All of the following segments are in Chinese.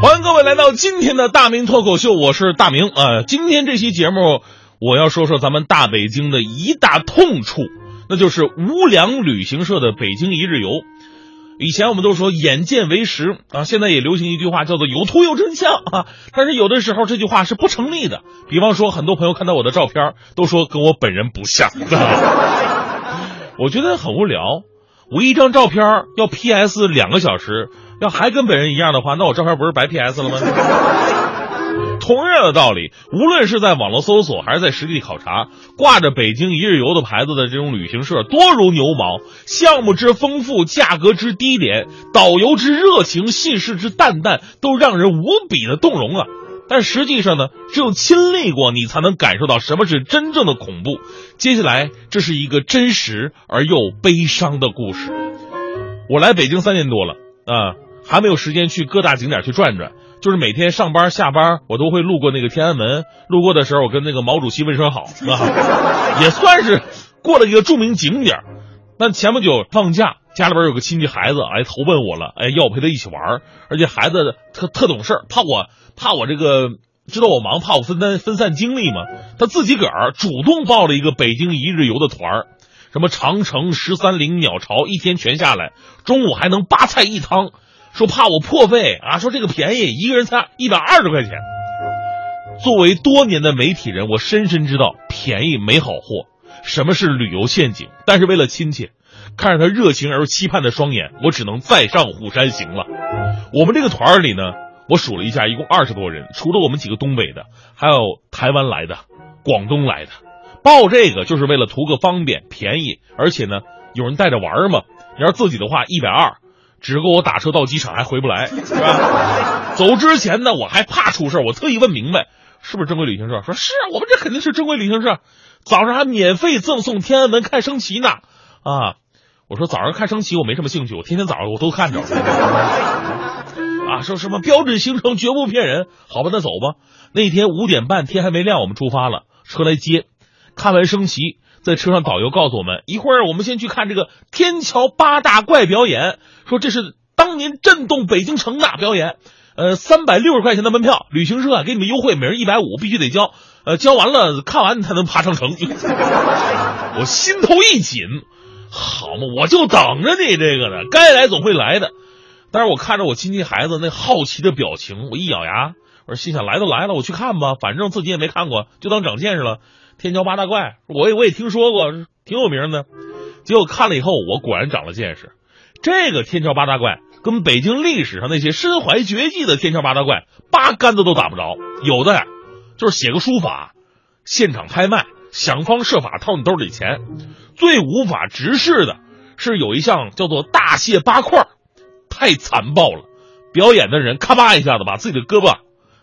欢迎各位来到今天的大明脱口秀，我是大明啊、今天这期节目，我要说说咱们大北京的一大痛处，那就是无良旅行社的北京一日游。以前我们都说眼见为实啊，现在也流行一句话叫做有图有真相啊。但是有的时候这句话是不成立的。比方说，很多朋友看到我的照片，都说跟我本人不像，我觉得很无聊。我一张照片要 PS 两个小时，要还跟本人一样的话，那我照片不是白 PS 了吗？同样的道理，无论是在网络搜索还是在实地考察，挂着北京一日游的牌子的这种旅行社多如牛毛，项目之丰富，价格之低廉，导游之热情，信誓之淡淡，都让人无比的动容啊。但实际上呢，只有亲历过，你才能感受到什么是真正的恐怖。接下来，这是一个真实而又悲伤的故事。我来北京三年多了啊，还没有时间去各大景点去转转。就是每天上班下班，我都会路过那个天安门。路过的时候，我跟那个毛主席问声好啊，也算是过了一个著名景点。但前不久放假，家里边有个亲戚孩子，哎，投奔我了，哎，要我陪他一起玩，而且孩子特特懂事，怕我怕我这个知道我忙，怕我分担分散精力嘛。他自己个儿主动报了一个北京一日游的团儿，什么长城、十三陵、鸟巢，一天全下来，中午还能八菜一汤。说怕我破费啊，说这个便宜，一个人才一百二十块钱。作为多年的媒体人，我深深知道便宜没好货，什么是旅游陷阱。但是为了亲切，看着他热情而期盼的双眼，我只能再上虎山行了。我们这个团里呢，我数了一下，一共二十多人，除了我们几个东北的，还有台湾来的、广东来的。报这个就是为了图个方便、便宜，而且呢，有人带着玩嘛。你要自己的话，一百二。只够我打车到机场还回不来，是吧？走之前呢，我还怕出事我特意问明白是不是正规旅行社，说是我们这肯定是正规旅行社，早上还免费赠送天安门看升旗呢。啊，我说早上看升旗我没什么兴趣，我天天早上我都看着。啊，说什么标准行程绝不骗人，好吧，那走吧。那天五点半天还没亮，我们出发了，车来接，看完升旗。在车上，导游告诉我们，一会儿我们先去看这个天桥八大怪表演，说这是当年震动北京城的表演。呃，三百六十块钱的门票，旅行社给你们优惠，每人一百五，必须得交。呃，交完了看完你才能爬上城。我心头一紧，好嘛，我就等着你这个呢，该来总会来的。但是我看着我亲戚孩子那好奇的表情，我一咬牙，我心想来都来了，我去看吧，反正自己也没看过，就当长见识了。天桥八大怪，我也我也听说过，挺有名的。结果看了以后，我果然长了见识。这个天桥八大怪跟北京历史上那些身怀绝技的天桥八大怪八竿子都打不着。有的呀，就是写个书法，现场拍卖，想方设法掏你兜里钱。最无法直视的是有一项叫做大卸八块，太残暴了。表演的人咔吧一下子把自己的胳膊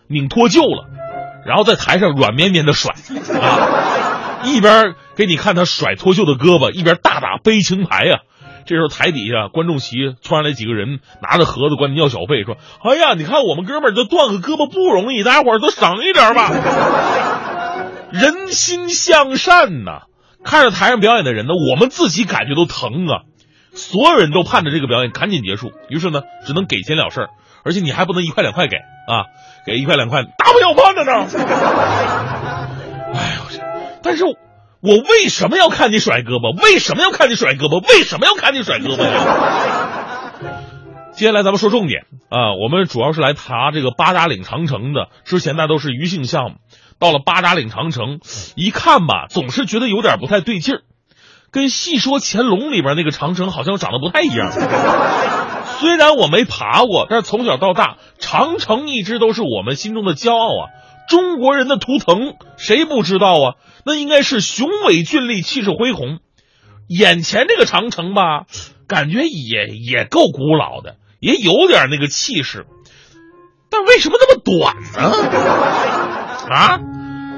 拧脱臼了。然后在台上软绵绵的甩啊，一边给你看他甩脱臼的胳膊，一边大打悲情牌呀、啊。这时候台底下观众席窜上来几个人，拿着盒子管你要小费，说：“哎呀，你看我们哥们儿这断个胳膊不容易，大家伙儿都省一点吧。”人心向善呐、看着台上表演的人呢，我们自己感觉都疼啊。所有人都盼着这个表演赶紧结束，于是呢，只能给钱了事儿，而且你还不能一块两块给啊。给一块两块，大不了饭的呢。哎呦我去！但是我为什么要看你甩胳膊？为什么要看你甩胳膊？为什么要看你甩胳膊呀？接下来咱们说重点啊，我们主要是来爬这个八达岭长城的。之前那都是余兴项目，到了八达岭长城，一看吧，总是觉得有点不太对劲儿，跟《戏说乾隆》里边那个长城好像长得不太一样。虽然我没爬过，但是从小到大，长城一直都是我们心中的骄傲啊！中国人的图腾，谁不知道啊？那应该是雄伟峻丽、气势恢宏。眼前这个长城吧，感觉也也够古老的，也有点那个气势，但为什么那么短呢？啊，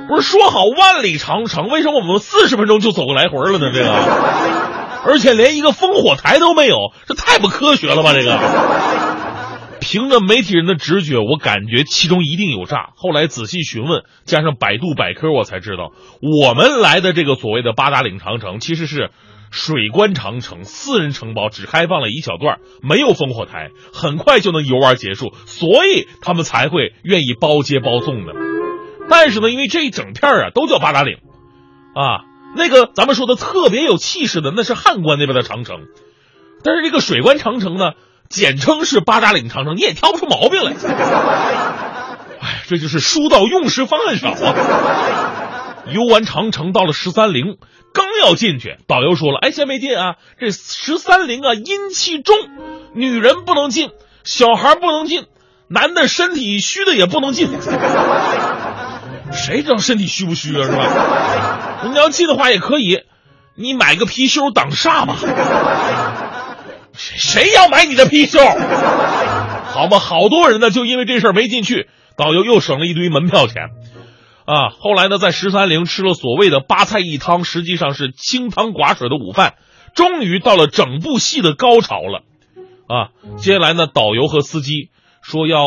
不是说好万里长城，为什么我们四十分钟就走个来回了呢？这个。而且连一个烽火台都没有，这太不科学了吧？这个，凭着媒体人的直觉，我感觉其中一定有诈。后来仔细询问，加上百度百科，我才知道，我们来的这个所谓的八达岭长城，其实是水关长城私人城堡只开放了一小段，没有烽火台，很快就能游玩结束，所以他们才会愿意包接包送的。但是呢，因为这一整片啊都叫八达岭，啊，那个咱们说的特别有气势的那是汉关那边的长城，但是这个水关长城呢，简称是八达岭长城，你也挑不出毛病来。哎，这就是书到用时方恨少啊！游完长城，到了十三陵。刚要进去，导游说了：“哎，先别进啊，这十三陵啊阴气重，女人不能进，小孩不能进，男的身体虚的也不能进。谁知道身体虚不虚啊？是吧？你要进的话也可以，你买个貔貅挡煞吧。谁谁要买你的貔貅？好吧，好多人呢，就因为这事儿没进去，导游又省了一堆门票钱。”啊，后来呢，在十三陵吃了所谓的八菜一汤，实际上是清汤寡水的午饭，终于到了整部戏的高潮了。啊，接下来呢，导游和司机说要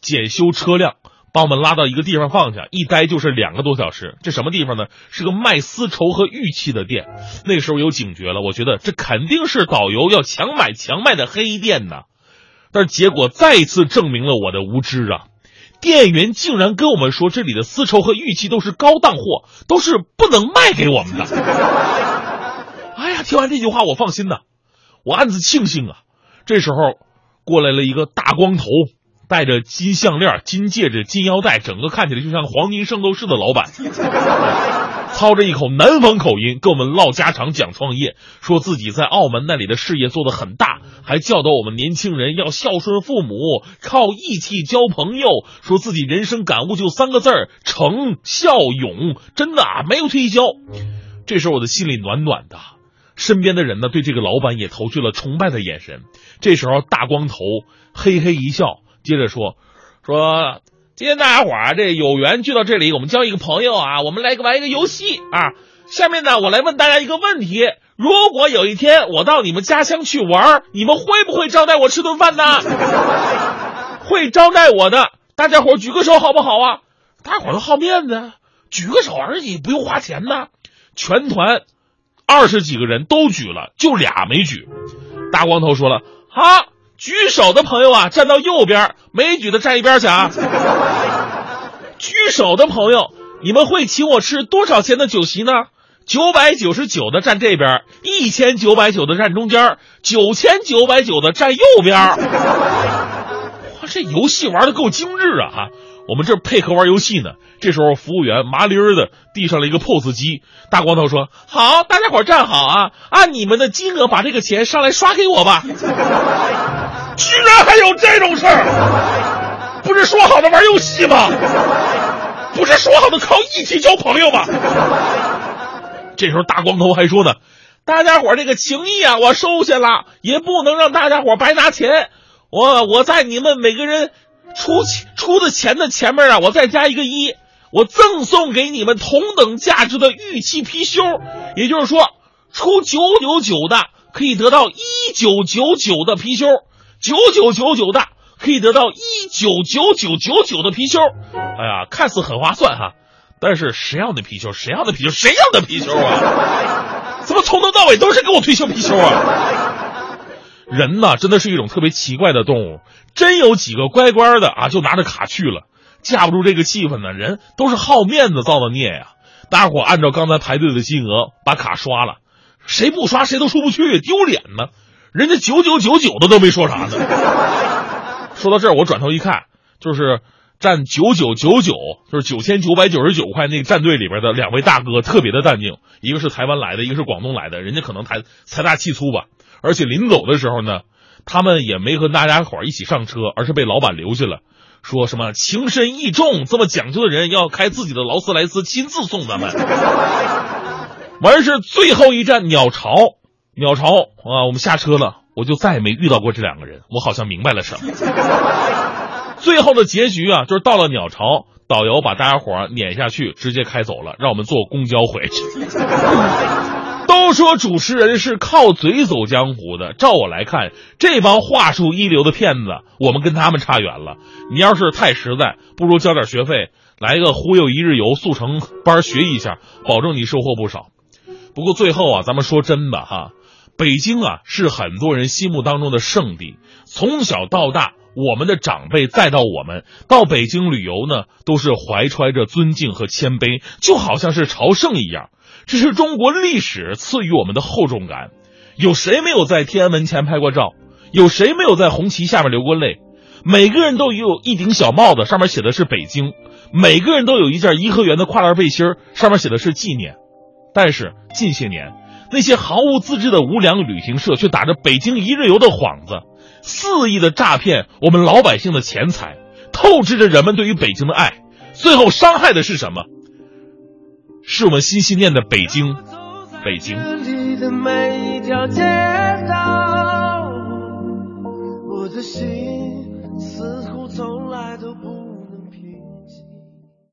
检修车辆，把我们拉到一个地方放下，一待就是两个多小时。这什么地方呢？是个卖丝绸和玉器的店。那个时候有警觉了，我觉得这肯定是导游要强买强卖的黑店呢。但是结果再一次证明了我的无知啊。店员竟然跟我们说，这里的丝绸和玉器都是高档货，都是不能卖给我们的。哎呀，听完这句话，我放心呐，我暗自庆幸啊。这时候，过来了一个大光头，戴着金项链、金戒指、金腰带，整个看起来就像黄金圣斗士的老板。操着一口南方口音跟我们唠家常讲创业，说自己在澳门那里的事业做得很大，还教导我们年轻人要孝顺父母，靠义气交朋友。说自己人生感悟就三个字儿：诚、孝、勇。真的啊，没有推销。这时候我的心里暖暖的，身边的人呢对这个老板也投去了崇拜的眼神。这时候大光头嘿嘿一笑，接着说说。今天大家伙儿这有缘聚到这里，我们交一个朋友啊，我们来玩一个游戏啊。下面呢，我来问大家一个问题：如果有一天我到你们家乡去玩，你们会不会招待我吃顿饭呢？会招待我的，大家伙举个手好不好啊？大家伙都好面子，举个手而已，不用花钱呢。全团二十几个人都举了，就俩没举。大光头说了：“好。”举手的朋友啊，站到右边；没举的站一边去啊。举手的朋友，你们会请我吃多少钱的酒席呢？九百九十九的站这边，一千九百九的站中间，九千九百九的站右边。哇，这游戏玩的够精致啊！哈，我们这配合玩游戏呢。这时候，服务员麻利儿的递上了一个 POS 机。大光头说：“好，大家伙站好啊，按你们的金额把这个钱上来刷给我吧。”居然还有这种事儿！不是说好的玩游戏吗？不是说好的靠一起交朋友吗？这时候大光头还说呢：“大家伙这个情谊啊，我收下了，也不能让大家伙白拿钱。我我在你们每个人出出的钱的前面啊，我再加一个一，我赠送给你们同等价值的玉器貔貅。也就是说，出九九九的可以得到一九九九的貔貅。”九九九九的可以得到一九九九九九的貔貅，哎呀，看似很划算哈，但是谁要的貔貅？谁要的貔貅？谁要的貔貅啊？怎么从头到尾都是给我推销貔貅啊？人呐，真的是一种特别奇怪的动物，真有几个乖乖的啊，就拿着卡去了，架不住这个气氛呢。人都是好面子造的孽呀！大伙按照刚才排队的金额把卡刷了，谁不刷谁都出不去，丢脸呢。人家九九九九的都没说啥呢。说到这儿，我转头一看，就是站九九九九，就是九千九百九十九块那个战队里边的两位大哥，特别的淡定。一个是台湾来的，一个是广东来的，人家可能财财大气粗吧。而且临走的时候呢，他们也没和大家伙一起上车，而是被老板留下了，说什么情深意重，这么讲究的人要开自己的劳斯莱斯亲自送咱们。完事最后一站鸟巢。鸟巢啊，我们下车了，我就再也没遇到过这两个人。我好像明白了什么。最后的结局啊，就是到了鸟巢，导游把大家伙撵下去，直接开走了，让我们坐公交回去。都说主持人是靠嘴走江湖的，照我来看，这帮话术一流的骗子，我们跟他们差远了。你要是太实在，不如交点学费，来个忽悠一日游速成班学一下，保证你收获不少。不过最后啊，咱们说真的哈，北京啊是很多人心目当中的圣地，从小到大。我们的长辈再到我们到北京旅游呢，都是怀揣着尊敬和谦卑，就好像是朝圣一样。这是中国历史赐予我们的厚重感。有谁没有在天安门前拍过照？有谁没有在红旗下面流过泪？每个人都有一顶小帽子，上面写的是北京；每个人都有一件颐和园的跨栏背心，上面写的是纪念。但是近些年，那些毫无资质的无良旅行社却打着北京一日游的幌子。肆意的诈骗我们老百姓的钱财，透支着人们对于北京的爱，最后伤害的是什么？是我们心心念的北京，北京。我的心似乎从。